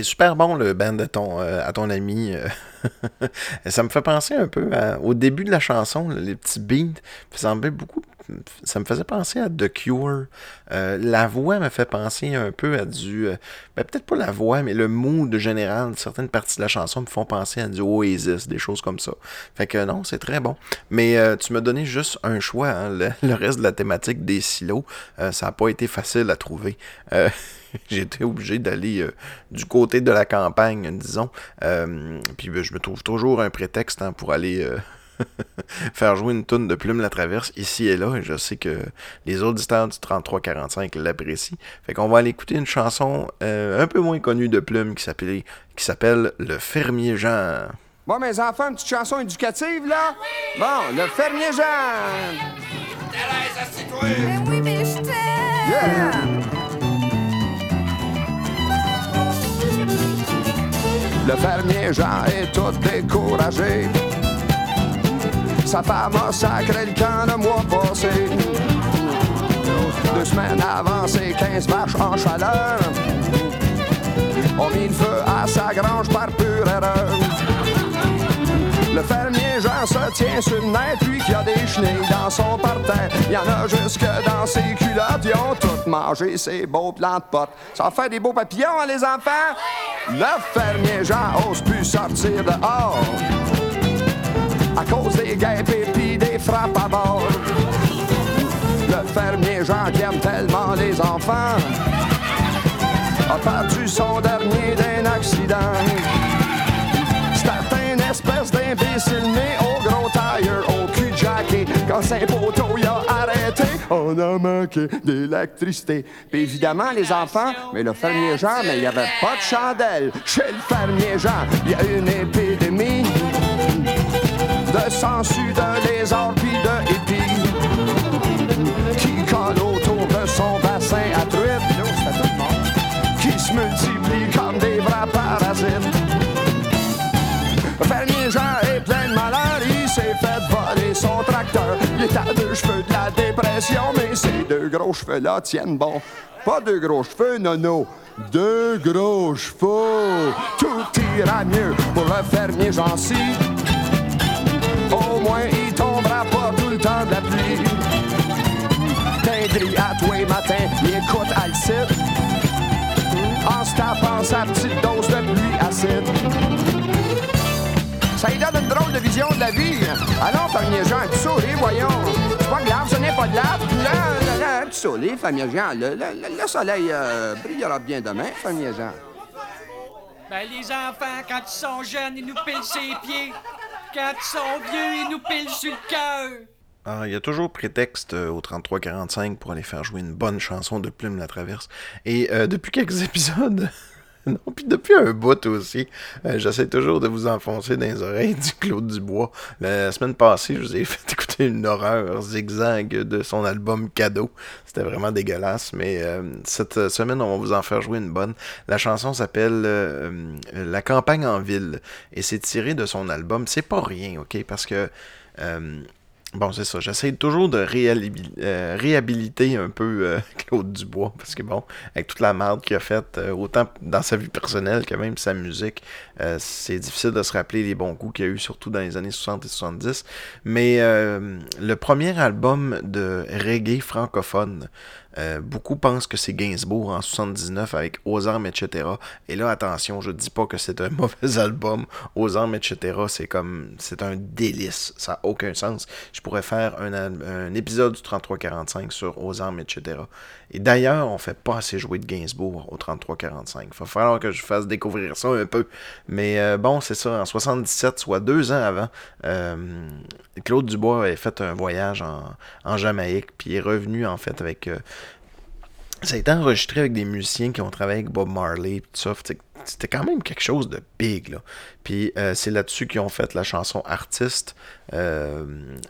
Super bon le band de ton, euh, à ton ami. euh. ça me fait penser un peu à- au début de la chanson, les petits beats. Ça me, fait beaucoup, ça me faisait penser à The Cure. Euh, la voix me fait penser un peu à du. ben, Peut-être pas la voix, mais le mood général. Certaines parties de la chanson me font penser à du Oasis, des choses comme ça. Fait que non, c'est très bon. Mais tu m'as donné juste un choix. hein. Le, le reste de la thématique des silos, ça n'a pas été facile à trouver. Été obligé d'aller euh, du côté de la campagne, disons. Euh, puis ben, je me trouve toujours un prétexte hein, pour aller euh, faire jouer une toune de Plume la Traverse ici et là. Et je sais que les auditeurs du 3345 l'apprécient. Fait qu'on va aller écouter une chanson euh, un peu moins connue de Plume qui s'appelle qui s'appelle Le Fermier Jean. Bon, mes enfants, une petite chanson éducative, là? Bon, le fermier Jean! Mais oui, mais je t'aime! Yeah! Le fermier Jean est tout découragé. Sa femme a sacré le camp le mois passé. Deux semaines avant ses 15 vaches en chaleur, ont mis le feu à sa grange par pure erreur. Le fermier Jean se tient sur le nez, lui qui a des chenilles dans son parterre. Il y en a jusque dans ses culottes, ils ont tous mangé ses beaux plants de potes. Ça fait des beaux papillons, hein, les enfants? Le fermier Jean ose plus sortir dehors à cause des guêpes et puis des frappes à bord. Le fermier Jean qui aime tellement les enfants a perdu son dernier d'un accident. Espèce d'imbécile né au gros tire, au cul jacké. Quand Saint-Poteau y a arrêté, on a manqué d'électricité. Évidemment, les enfants, mais le fermier Jean, mais il n'y avait pas de chandelle. Chez le fermier Jean, il y a une épidémie de sangsues, de lézards puis de épis qui colle autour de son bassin à truite qui se multiplient comme des vrais parasites. À deux cheveux de la dépression, mais ces deux gros cheveux-là tiennent bon. Pas deux gros cheveux, nono. Deux gros cheveux. Tout ira mieux pour le fermier Jean-ci. Au moins, il tombera pas tout le temps de la pluie. Tindri à tous les matins, il écoute Alcide. En se tapant sa petite dose de pluie acide. Ça lui donne une drôle de vision de la vie. Allons, fermier Jean, tu souris, voyons. C'est pas grave, ce n'est pas de l'âge. Là, là, là, tu souris, fermier Jean. Le, le- le- le soleil euh, brillera bien demain, fermier Jean. Ben, les enfants, quand ils sont jeunes, ils nous pilent ses pieds. Quand ils sont vieux, ils nous pilent sur le cœur. Ah, il y a toujours prétexte euh, au 3345 pour aller faire jouer une bonne chanson de Plume la Traverse. Et euh, depuis quelques épisodes, non, puis depuis un bout aussi, euh, j'essaie toujours de vous enfoncer dans les oreilles du Claude Dubois. La semaine passée, je vous ai fait écouter une horreur zigzag de son album Cadeau. C'était vraiment dégueulasse, mais euh, cette semaine, on va vous en faire jouer une bonne. La chanson s'appelle euh, La campagne en ville et c'est tiré de son album. C'est pas rien, ok? Parce que. Bon, c'est ça. J'essaie toujours de euh, réhabiliter un peu euh, Claude Dubois, parce que bon, avec toute la merde qu'il a faite, euh, autant dans sa vie personnelle que même sa musique, c'est difficile de se rappeler les bons coups qu'il a eu, surtout dans les années 60 et 70. Mais le premier album de reggae francophone, euh, beaucoup pensent que c'est Gainsbourg en 79 avec Aux armes, etc. Et là, attention, je dis pas que c'est un mauvais album. Aux armes, etc. C'est comme, c'est un délice. Ça n'a aucun sens. Je pourrais faire un épisode du 3345 sur Aux armes, etc. Et d'ailleurs, on fait pas assez jouer de Gainsbourg au 3345. Il va falloir que je fasse découvrir ça un peu. Mais euh, bon, c'est ça. En 77, soit deux ans avant, euh, Claude Dubois avait fait un voyage en, Jamaïque, puis est revenu en fait avec. Ça a été enregistré avec des musiciens qui ont travaillé avec Bob Marley, tout ça. C'était quand même quelque chose de big, là. Puis euh, c'est là-dessus qu'ils ont fait la chanson Artiste euh,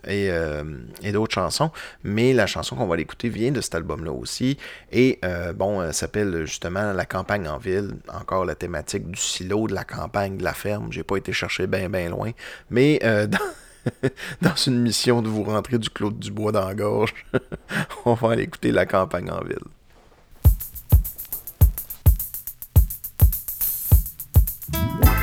et, euh, et d'autres chansons. Mais la chanson qu'on va l'écouter vient de cet album-là aussi. Et bon, elle s'appelle justement La campagne en ville. Encore la thématique du silo, de la campagne, de la ferme. J'ai pas été chercher bien, bien loin. Mais dans, dans une mission de vous rentrer du Claude Dubois dans la gorge, on va aller écouter La campagne en ville. Bye.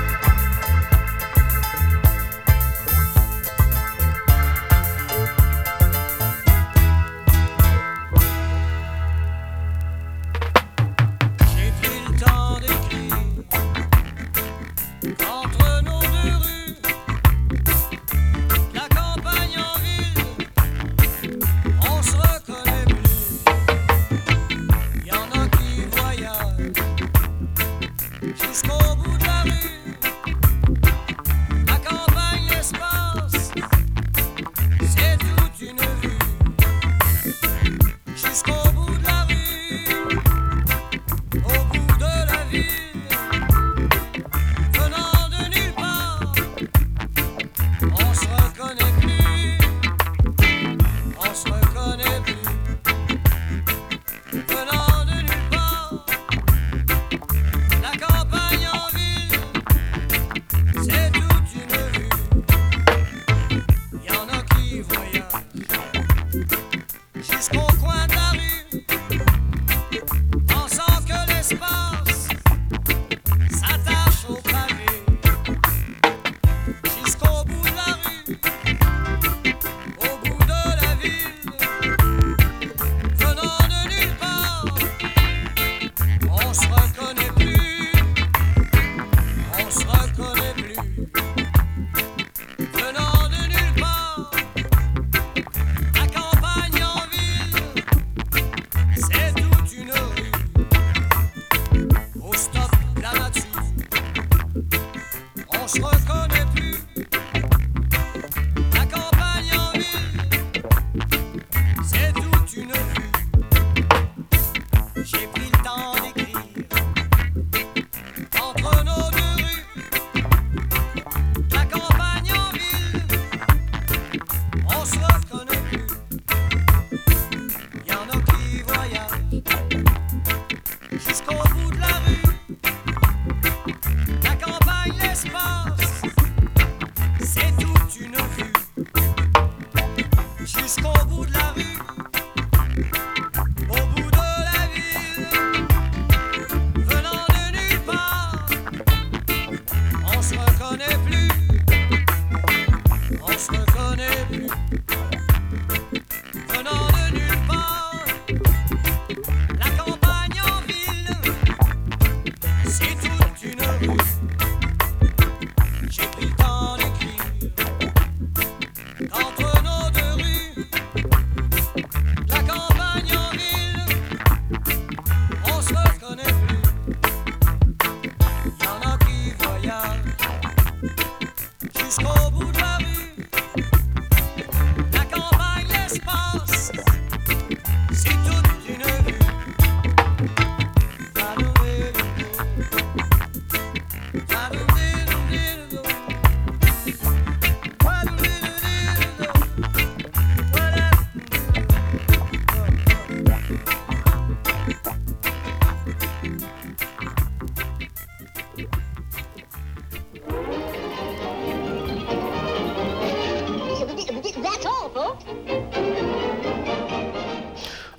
Shape.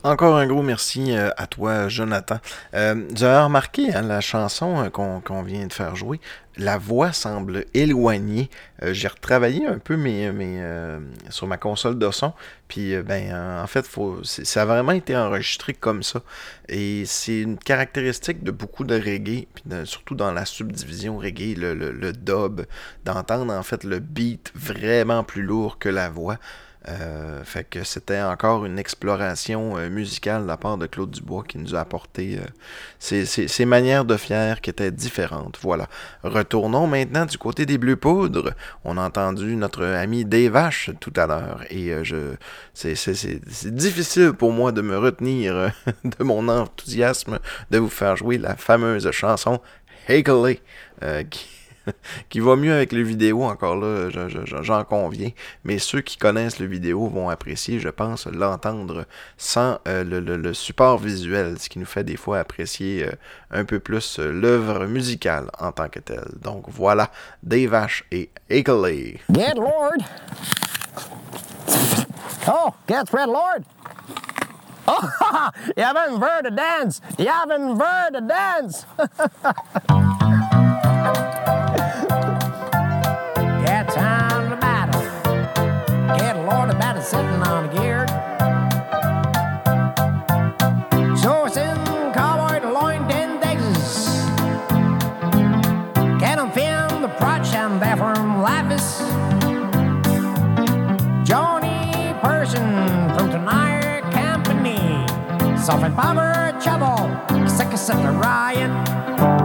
Encore un gros merci euh, à toi, Jonathan. Euh, vous remarqué hein, la chanson euh, qu'on vient de faire jouer, la voix semble éloignée. J'ai retravaillé un peu mes, sur ma console de son, puis ben en fait, ça a vraiment été enregistré comme ça. Et c'est une caractéristique de beaucoup de reggae, surtout dans la subdivision reggae, le, le dub, d'entendre en fait le beat vraiment plus lourd que la voix. Euh, fait que c'était encore une exploration euh, musicale de la part de Claude Dubois qui nous a apporté euh, ces, manières de faire qui étaient différentes. Voilà. Retournons maintenant du côté des Bleus Poudres. On a entendu notre ami Dave Vache tout à l'heure et je c'est difficile pour moi de me retenir de mon enthousiasme de vous faire jouer la fameuse chanson Hakeley qui qui va mieux avec le vidéo, encore là, j'en conviens. Mais ceux qui connaissent le vidéo vont apprécier, je pense, l'entendre sans euh, le, support visuel, ce qui nous fait des fois apprécier euh, un peu plus euh, l'œuvre musicale en tant que telle. Donc voilà, Dave Ash et Akeley. Get Lord! Oh, get Fred Lord! Oh, you haven't heard a dance! You haven't heard a dance! Got time to battle. Get a lord about it sitting on a gear. So it's in cowboy loin in Texas. Can't feel the pride shine there from Lapis? Johnny Person from Tenire Company. Soft and power trouble. Sick of Ryan.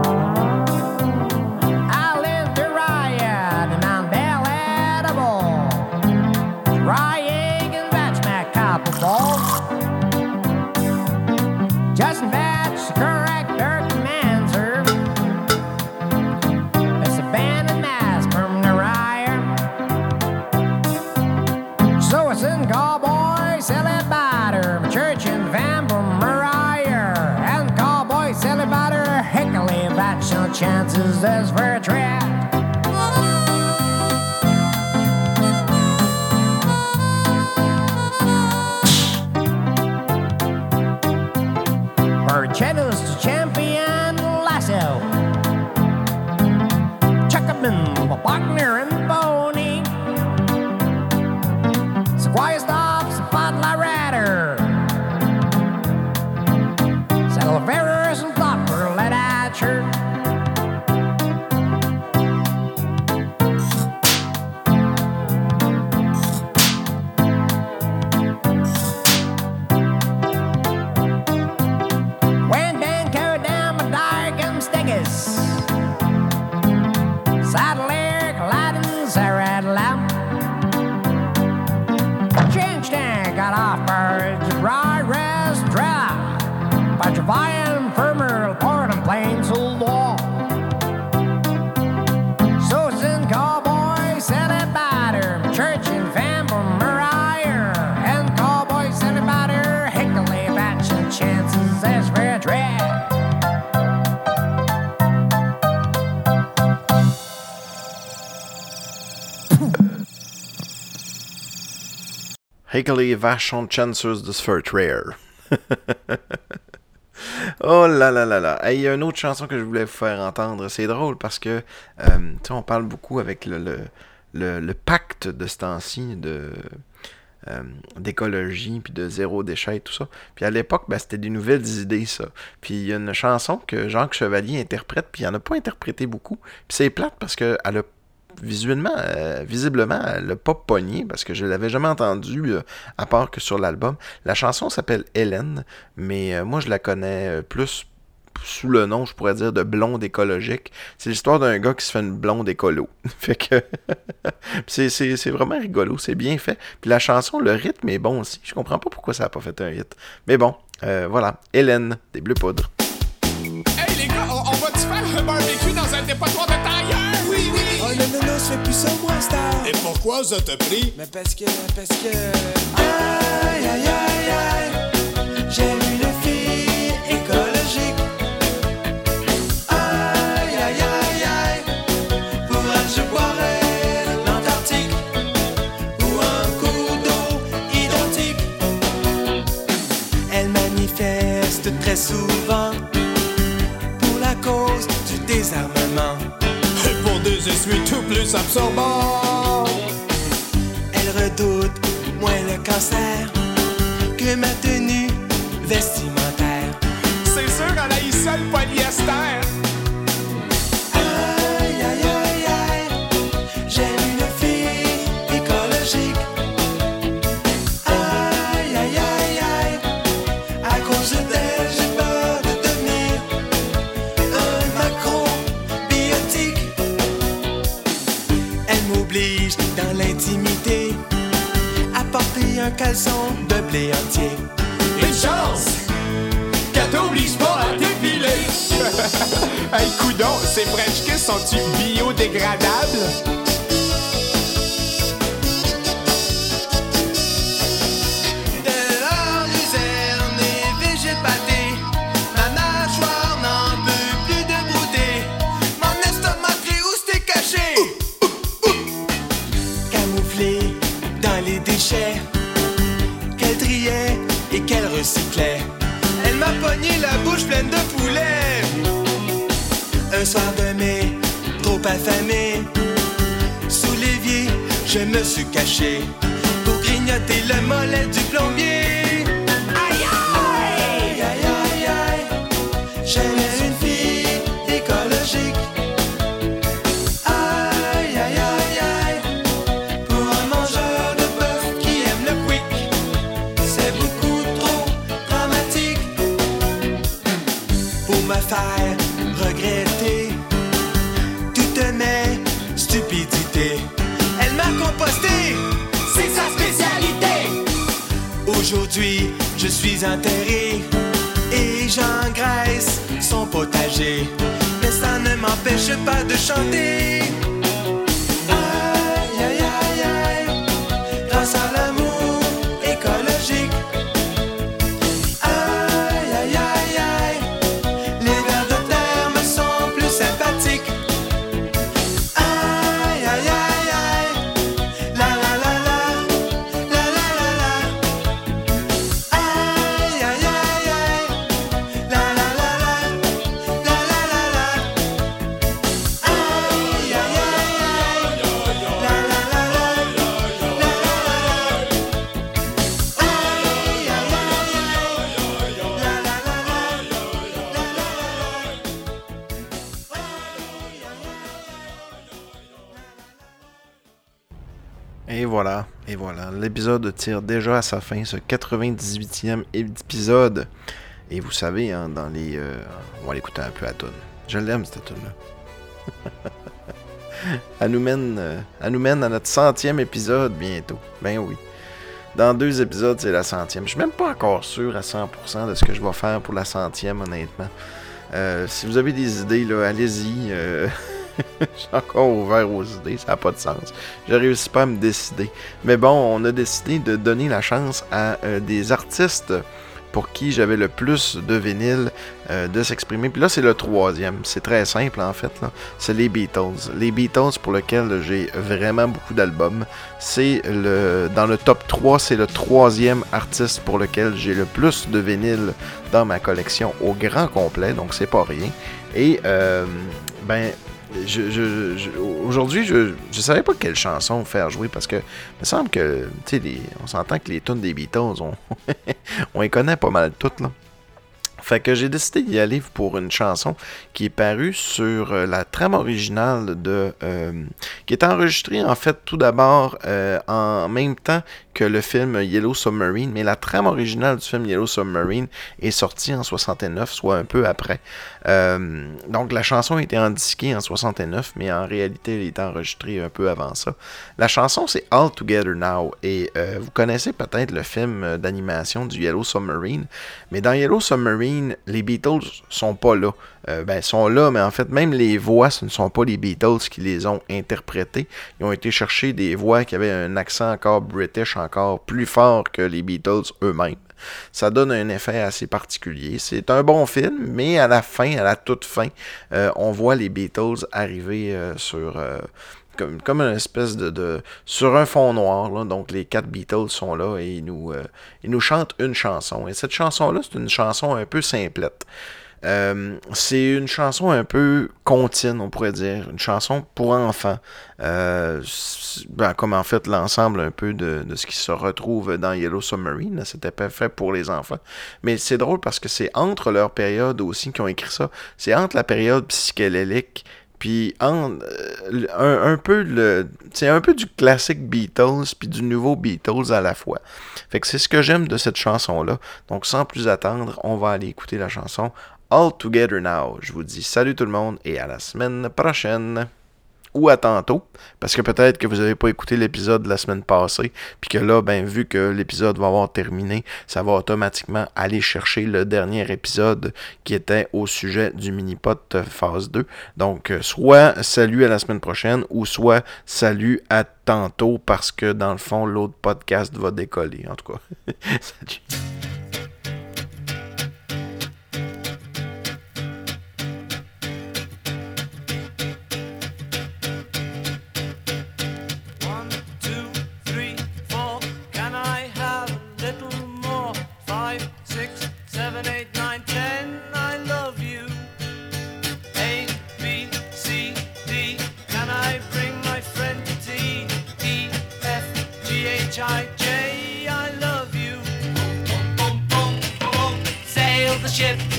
Chances there's for Vachon Chancers de Sphere Rare. oh là là là là. Il y a une autre chanson que je voulais vous faire entendre. C'est drôle parce que, euh, on parle beaucoup avec le, pacte de ce temps-ci de. Euh, d'écologie, puis de zéro déchet, tout ça. Puis à l'époque, ben, c'était des nouvelles idées, ça. Puis il y a une chanson que Jacques Chevalier interprète, puis il n'en a pas interprété beaucoup. Puis c'est plate parce qu'elle a visuellement, euh, visiblement, elle n'a pas pogné parce que je l'avais jamais entendu euh, à part que sur l'album. La chanson s'appelle Hélène, mais euh, moi je la connais plus sous le nom, je pourrais dire, de blonde écologique. C'est l'histoire d'un gars qui se fait une blonde écolo. fait que c'est vraiment rigolo, c'est bien fait. Puis la chanson, le rythme est bon aussi. Je comprends pas pourquoi ça a pas fait un hit. Mais bon, voilà. Hélène, des bleus poudres. Hey les gars, on, va-tu faire un barbecue dans un de? Je plus ça, moi, Star! Et pourquoi ça t'a pris? Mais parce que, parce que... Aïe, aïe, aïe, aïe, j'aime une fille écologique. Aïe, aïe, aïe, aïe, pour elle, je boirais l'Antarctique? Ou un cours d'eau identique? Elle manifeste très souvent pour la cause du désarmement. Pour des essuies tout plus absorbants. Elle redoute moins le cancer que ma tenue vestimentaire. C'est sûr, elle a eu ça le polyester. Un caleçon de blé entier. Une chance qu'elle t'oblige pas à dépiler. hey, coudon, ces French Kiss sont-ils biodégradables? Elle m'a pogné la bouche pleine de poulet. Un soir de mai, trop affamé, sous l'évier, je me suis caché pour grignoter le mollet du plombier. Je suis enterré et j'engraisse son potager. Mais ça ne m'empêche pas de chanter. Et voilà. L'épisode tire déjà à sa fin, ce 98e épisode. Et vous savez, hein, dans les. euh, on va l'écouter un peu à tune. Je l'aime, cette tune-là. elle, nous mène, euh, nous mène à notre centième épisode bientôt. Ben oui. Dans deux épisodes, c'est la centième. Je suis même pas encore sûr à 100% de ce que je vais faire pour la centième, honnêtement. Euh, si vous avez des idées, allez-y. je suis encore ouvert aux idées, ça n'a pas de sens. Je réussis pas à me décider. Mais bon, on a décidé de donner la chance à euh, des artistes pour qui j'avais le plus de vinyle euh, de s'exprimer. Puis là, c'est le troisième. C'est très simple en fait. C'est les Beatles. Les Beatles pour lesquels j'ai vraiment beaucoup d'albums. C'est le dans le top 3, c'est le troisième artiste pour lequel j'ai le plus de vinyle dans ma collection au grand complet. Donc c'est pas rien. Et euh, ben je, aujourd'hui, je ne savais pas quelle chanson faire jouer parce que il me semble que, tu sais, on s'entend que les tunes des Beatles, on, on les connaît pas mal toutes, là. Fait que j'ai décidé d'y aller pour une chanson qui est parue sur euh, la trame originale de. Euh, qui est enregistrée en fait tout d'abord euh, en même temps que le film Yellow Submarine, mais la trame originale du film Yellow Submarine est sortie en 69, soit un peu après. donc la chanson a été indiquée en 69, mais en réalité elle est enregistrée un peu avant ça. La chanson c'est All Together Now, et vous connaissez peut-être le film d'animation du Yellow Submarine, mais dans Yellow Submarine, les Beatles sont pas là. Euh, ben, sont là, mais en fait, même les voix, ce ne sont pas les Beatles qui les ont interprétées. Ils ont été chercher des voix qui avaient un accent encore british, encore plus fort que les Beatles eux-mêmes. Ça donne un effet assez particulier. C'est un bon film, mais à la fin, à la toute fin, euh, on voit les Beatles arriver euh, sur comme, comme une espèce de, sur un fond noir. donc les quatre Beatles sont là et ils nous, euh, ils nous chantent une chanson. Et cette chanson-là, c'est une chanson un peu simplette. Euh, c'est une chanson un peu contine, on pourrait dire, une chanson pour enfants, euh, ben, comme en fait l'ensemble un peu de, de, ce qui se retrouve dans Yellow Submarine, c'était pas fait pour les enfants. Mais c'est drôle parce que c'est entre leur période aussi qui ont écrit ça, c'est entre la période psychédélique puis euh, un, peu le. C'est un peu du classique Beatles puis du nouveau Beatles à la fois. Fait que c'est ce que j'aime de cette chanson-là. Donc sans plus attendre, on va aller écouter la chanson All Together Now. Je vous dis salut tout le monde et à la semaine prochaine ou à tantôt, parce que peut-être que vous n'avez pas écouté l'épisode de la semaine passée, puis que là, ben, vu que l'épisode va avoir terminé, ça va automatiquement aller chercher le dernier épisode qui était au sujet du mini-pot phase 2. Donc, euh, soit salut à la semaine prochaine, ou soit salut à tantôt, parce que dans le fond, l'autre podcast va décoller, en tout cas. salut. Ship